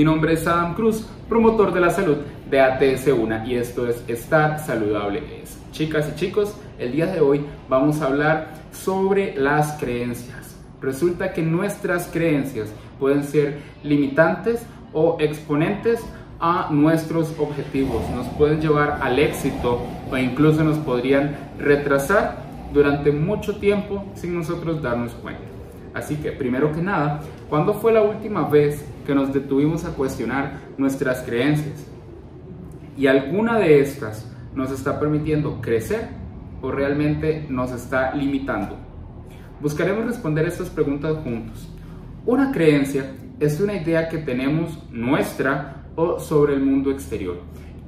Mi nombre es Adam Cruz, promotor de la salud de ATS1 y esto es Estar Saludable es. Chicas y chicos, el día de hoy vamos a hablar sobre las creencias. Resulta que nuestras creencias pueden ser limitantes o exponentes a nuestros objetivos, nos pueden llevar al éxito o incluso nos podrían retrasar durante mucho tiempo sin nosotros darnos cuenta. Así que, primero que nada, ¿cuándo fue la última vez que nos detuvimos a cuestionar nuestras creencias? ¿Y alguna de estas nos está permitiendo crecer o realmente nos está limitando? Buscaremos responder estas preguntas juntos. Una creencia es una idea que tenemos nuestra o sobre el mundo exterior.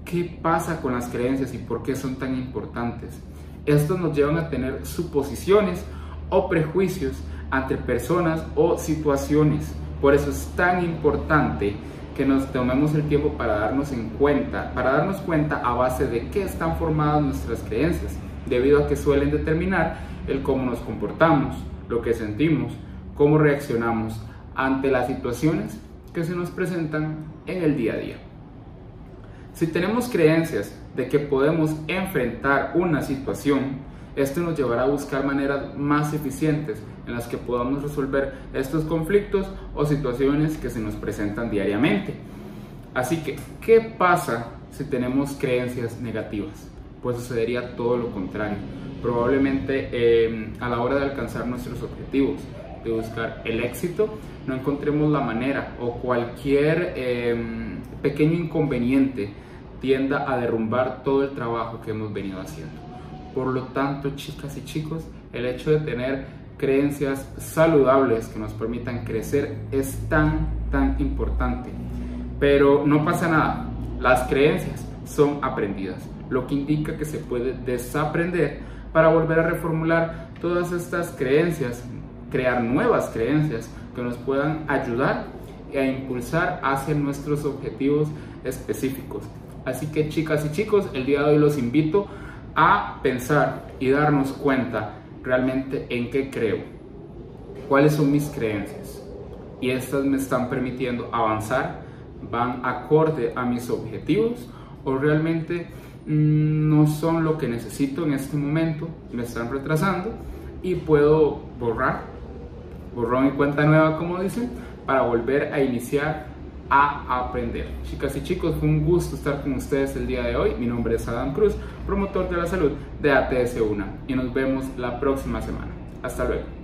¿Qué pasa con las creencias y por qué son tan importantes? Estos nos llevan a tener suposiciones o prejuicios ante personas o situaciones. Por eso es tan importante que nos tomemos el tiempo para darnos en cuenta, para darnos cuenta a base de qué están formadas nuestras creencias, debido a que suelen determinar el cómo nos comportamos, lo que sentimos, cómo reaccionamos ante las situaciones que se nos presentan en el día a día. Si tenemos creencias de que podemos enfrentar una situación, esto nos llevará a buscar maneras más eficientes en las que podamos resolver estos conflictos o situaciones que se nos presentan diariamente. Así que, ¿qué pasa si tenemos creencias negativas? Pues sucedería todo lo contrario. Probablemente eh, a la hora de alcanzar nuestros objetivos, de buscar el éxito, no encontremos la manera o cualquier eh, pequeño inconveniente tienda a derrumbar todo el trabajo que hemos venido haciendo. Por lo tanto, chicas y chicos, el hecho de tener creencias saludables que nos permitan crecer es tan, tan importante. Pero no pasa nada, las creencias son aprendidas, lo que indica que se puede desaprender para volver a reformular todas estas creencias, crear nuevas creencias que nos puedan ayudar a impulsar hacia nuestros objetivos específicos. Así que chicas y chicos, el día de hoy los invito a pensar y darnos cuenta realmente en qué creo, cuáles son mis creencias y estas me están permitiendo avanzar, van acorde a mis objetivos o realmente mm, no son lo que necesito en este momento, me están retrasando y puedo borrar, borrón y cuenta nueva como dicen, para volver a iniciar a aprender. Chicas y chicos, fue un gusto estar con ustedes el día de hoy. Mi nombre es Adam Cruz, promotor de la salud de ATS1 y nos vemos la próxima semana. Hasta luego.